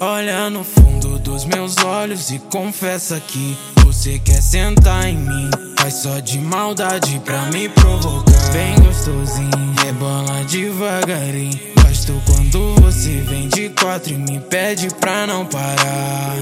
Olha no fundo dos meus olhos e confessa que você quer sentar em mim. Faz só de maldade pra me provocar. Bem gostosinho, rebola devagarinho. Gosto quando você vem de quatro e me pede pra não parar.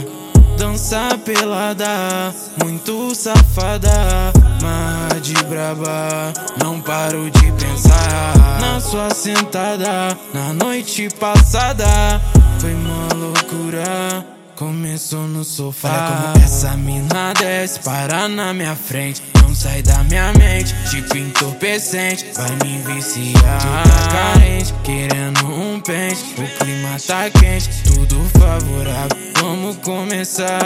Dança pelada, muito safada, marra de braba. Não paro de pensar na sua sentada na noite passada. Foi uma loucura. Começou no sofá. Olha como essa mina desce, para na minha frente. Não sai da minha mente, tipo entorpecente. Vai me viciar. Tu tá carente, querendo um pente. O clima tá quente, tudo favorável. Vamos começar.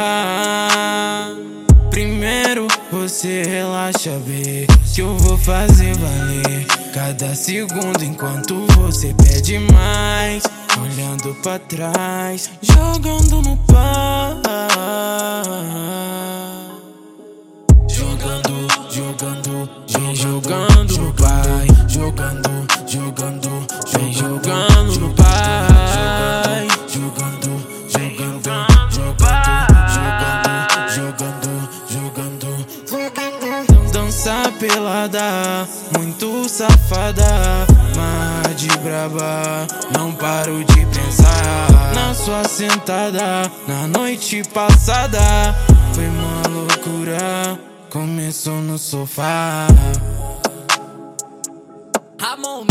Primeiro você relaxa, bem Que eu vou fazer valer cada segundo enquanto você pede mais. Olhando pra trás, jogando no par. Jogando, jogando, vem jogando no pai. Jogando, jogando, vem jogando no pai. Jogando, jogando, jogando, jogando, jogando, jogando. Dança pelada, muito safada de braba. Não paro de pensar na sua sentada na noite passada. Foi uma loucura, começou no sofá. Ramon